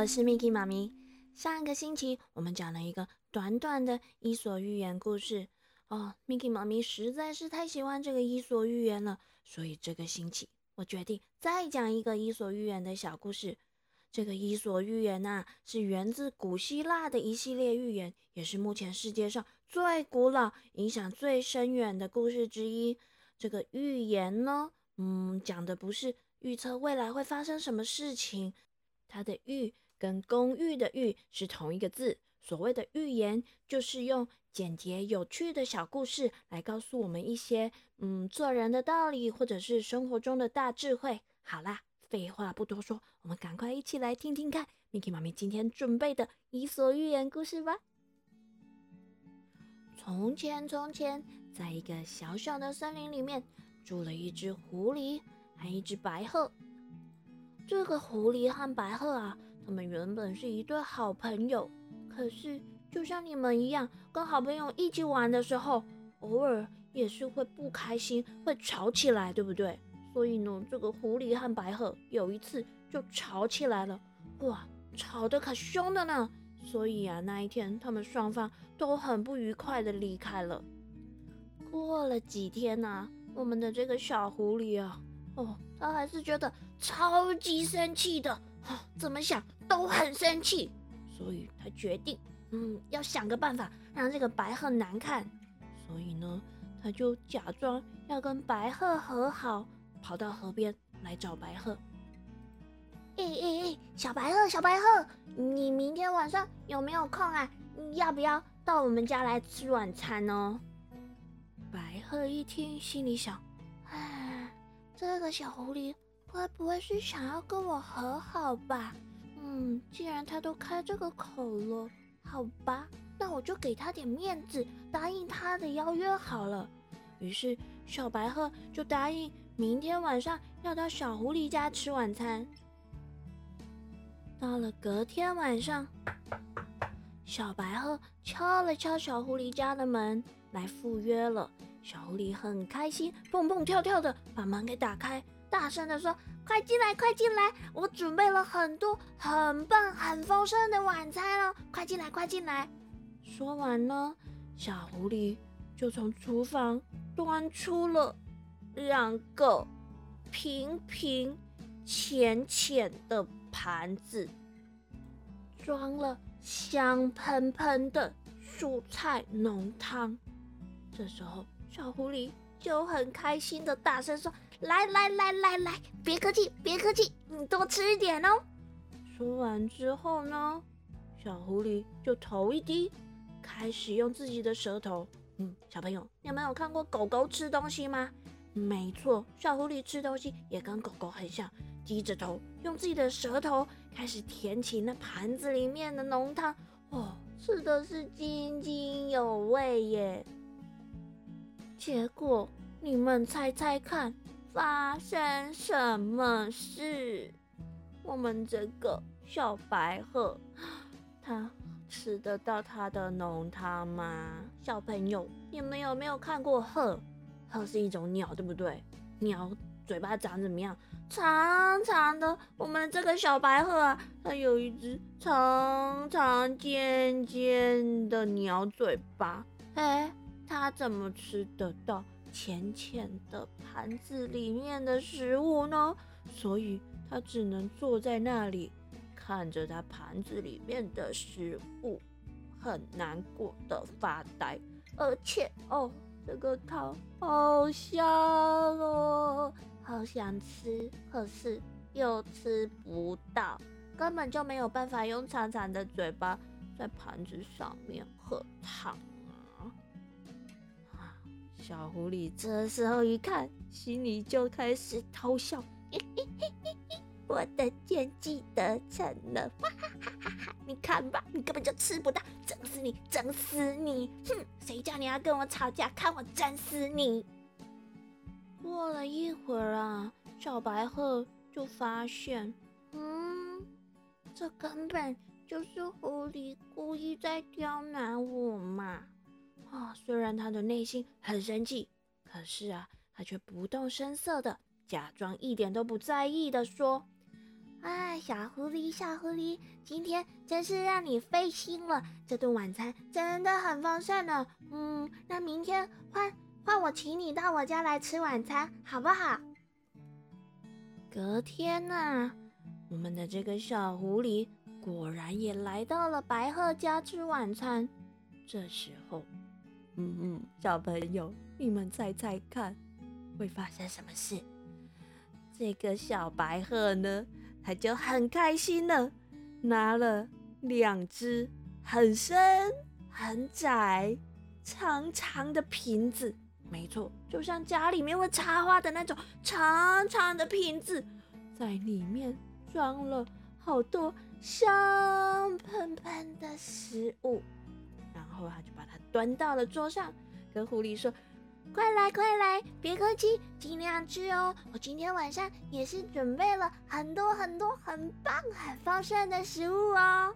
我是 Miki 妈咪。上个星期我们讲了一个短短的伊索寓言故事哦，Miki 妈咪实在是太喜欢这个伊索寓言了，所以这个星期我决定再讲一个伊索寓言的小故事。这个伊索寓言呐，是源自古希腊的一系列寓言，也是目前世界上最古老、影响最深远的故事之一。这个寓言呢，嗯，讲的不是预测未来会发生什么事情，它的“寓”跟公寓的“寓”是同一个字。所谓的寓言，就是用简洁有趣的小故事来告诉我们一些嗯做人的道理，或者是生活中的大智慧。好啦。废话不多说，我们赶快一起来听听看，Miki 妈咪今天准备的伊索寓言故事吧。从前，从前，在一个小小的森林里面，住了一只狐狸，还一只白鹤。这个狐狸和白鹤啊，他们原本是一对好朋友。可是，就像你们一样，跟好朋友一起玩的时候，偶尔也是会不开心，会吵起来，对不对？所以呢，这个狐狸和白鹤有一次就吵起来了，哇，吵得可凶的呢。所以啊，那一天他们双方都很不愉快的离开了。过了几天呢，我们的这个小狐狸啊，哦，他还是觉得超级生气的，哦怎么想都很生气。所以他决定，嗯，要想个办法让这个白鹤难看。所以呢，他就假装要跟白鹤和好。跑到河边来找白鹤。哎哎哎，小白鹤，小白鹤，你明天晚上有没有空啊？要不要到我们家来吃晚餐呢？白鹤一听，心里想：哎，这个小狐狸会不会是想要跟我和好吧？嗯，既然他都开这个口了，好吧，那我就给他点面子，答应他的邀约好了。于是，小白鹤就答应。明天晚上要到小狐狸家吃晚餐。到了隔天晚上，小白鹤敲了敲小狐狸家的门，来赴约了。小狐狸很开心，蹦蹦跳跳的把门给打开，大声的说：“快进来，快进来！我准备了很多很棒、很丰盛的晚餐哦，快进来，快进来！”说完呢，小狐狸就从厨房端出了。两个平平浅浅的盘子，装了香喷喷的蔬菜浓汤。这时候，小狐狸就很开心的大声说：“来来来来来，别客气，别客气，你多吃一点哦。”说完之后呢，小狐狸就头一低，开始用自己的舌头。嗯，小朋友，你们有看过狗狗吃东西吗？没错，小狐狸吃东西也跟狗狗很像，低着头，用自己的舌头开始舔起那盘子里面的浓汤，哦，吃的是津津有味耶。结果你们猜猜看，发生什么事？我们这个小白鹤，它吃得到它的浓汤吗？小朋友，你们有没有看过鹤？鹤是一种鸟，对不对？鸟嘴巴长怎么样？长长的。我们这个小白鹤啊，它有一只长长尖尖的鸟嘴巴。哎，它怎么吃得到浅浅的盘子里面的食物呢？所以它只能坐在那里，看着它盘子里面的食物，很难过的发呆。而且哦。这个汤好香哦，好想吃，可是又吃不到，根本就没有办法用长长的嘴巴在盘子上面喝汤！小狐狸这时候一看，心里就开始偷笑，嘿嘿嘿嘿嘿，我的奸计得逞了，哈哈哈哈！你看吧，你根本就吃不到，整死你，整死你！哼，谁叫你要跟我吵架？看我整死你！过了一会儿啊，小白鹤就发现，嗯，这根本就是狐狸故意在刁难我嘛！啊，虽然他的内心很生气，可是啊，他却不动声色的假装一点都不在意的说：“哎，小狐狸，小狐狸，今天真是让你费心了。这顿晚餐真的很丰盛呢。嗯，那明天换换我请你到我家来吃晚餐，好不好？隔天呢，我们的这个小狐狸果然也来到了白鹤家吃晚餐。这时候，嗯嗯，小朋友，你们猜猜看，会发生什么事？这个小白鹤呢？他就很开心的拿了两只很深、很窄、长长的瓶子，没错，就像家里面会插花的那种长长的瓶子，在里面装了好多香喷喷的食物，然后他就把它端到了桌上，跟狐狸说。快来快来，别客气，尽量吃哦！我今天晚上也是准备了很多很多很棒很丰盛的食物哦。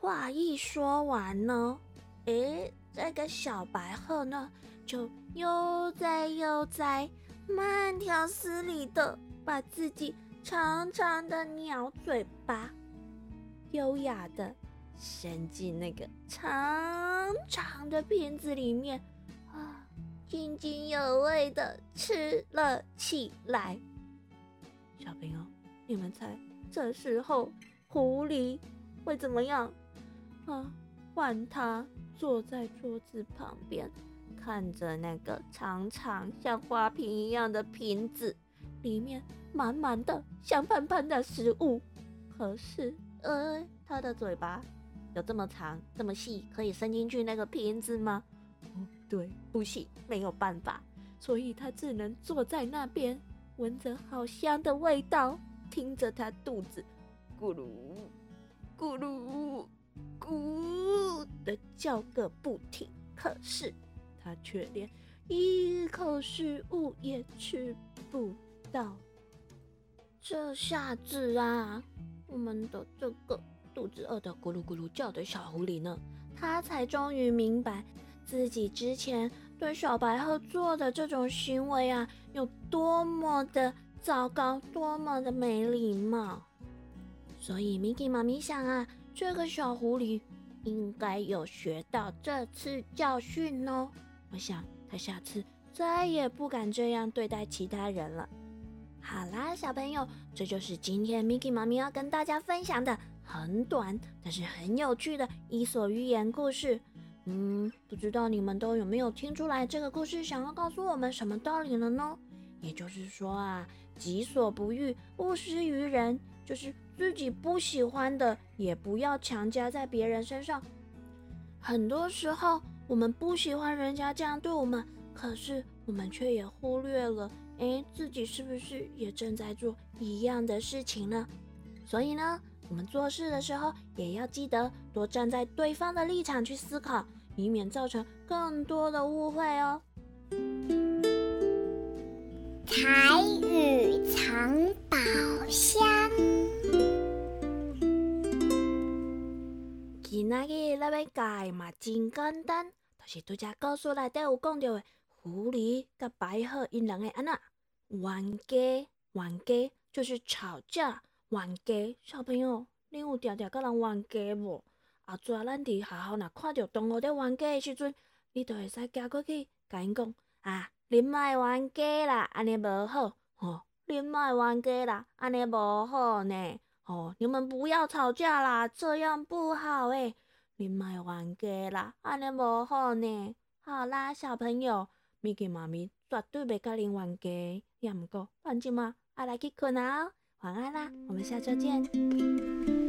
话一说完呢，诶，这个小白鹤呢，就悠哉悠哉、慢条斯理的把自己长长的鸟嘴巴，优雅的伸进那个长长的瓶子里面。啊，津津有味的吃了起来。小朋友，你们猜这时候狐狸会怎么样？啊，换他坐在桌子旁边，看着那个长长像花瓶一样的瓶子，里面满满的香喷喷的食物。可是，呃，他的嘴巴有这么长、这么细，可以伸进去那个瓶子吗？对，不行，没有办法，所以他只能坐在那边，闻着好香的味道，听着他肚子咕噜咕噜咕的叫个不停。可是他却连一口食物也吃不到。这下子啊，我们的这个肚子饿的咕噜咕噜叫的小狐狸呢，他才终于明白。自己之前对小白鹤做的这种行为啊，有多么的糟糕，多么的没礼貌。所以，Miki 妈咪想啊，这个小狐狸应该有学到这次教训哦。我想，他下次再也不敢这样对待其他人了。好啦，小朋友，这就是今天 Miki 妈咪要跟大家分享的很短但是很有趣的伊索寓言故事。嗯，不知道你们都有没有听出来这个故事想要告诉我们什么道理了呢？也就是说啊，己所不欲，勿施于人，就是自己不喜欢的，也不要强加在别人身上。很多时候，我们不喜欢人家这样对我们，可是我们却也忽略了，哎，自己是不是也正在做一样的事情呢？所以呢，我们做事的时候也要记得多站在对方的立场去思考。以免造成更多的误会哦。彩雨藏宝箱。今仔日咱要教嘛真简单，就是拄只故事内底有讲到的狐狸甲白鹤因两个安那冤家，冤家就是吵架，冤家小朋友，你有定定甲人冤家无？后仔咱伫学校若看到同学在冤家的时阵，你就会使行过去，甲因讲啊，恁莫冤家啦，安尼无好，吼，恁莫冤家啦，安尼无好呢，吼，你们不要吵架啦，这样不好诶，恁莫冤家啦，安尼无好呢。好啦，小朋友，咪吉妈咪绝对袂甲恁冤家，也毋过，反正嘛，爱来去困啊，晚安啦，我们下周见。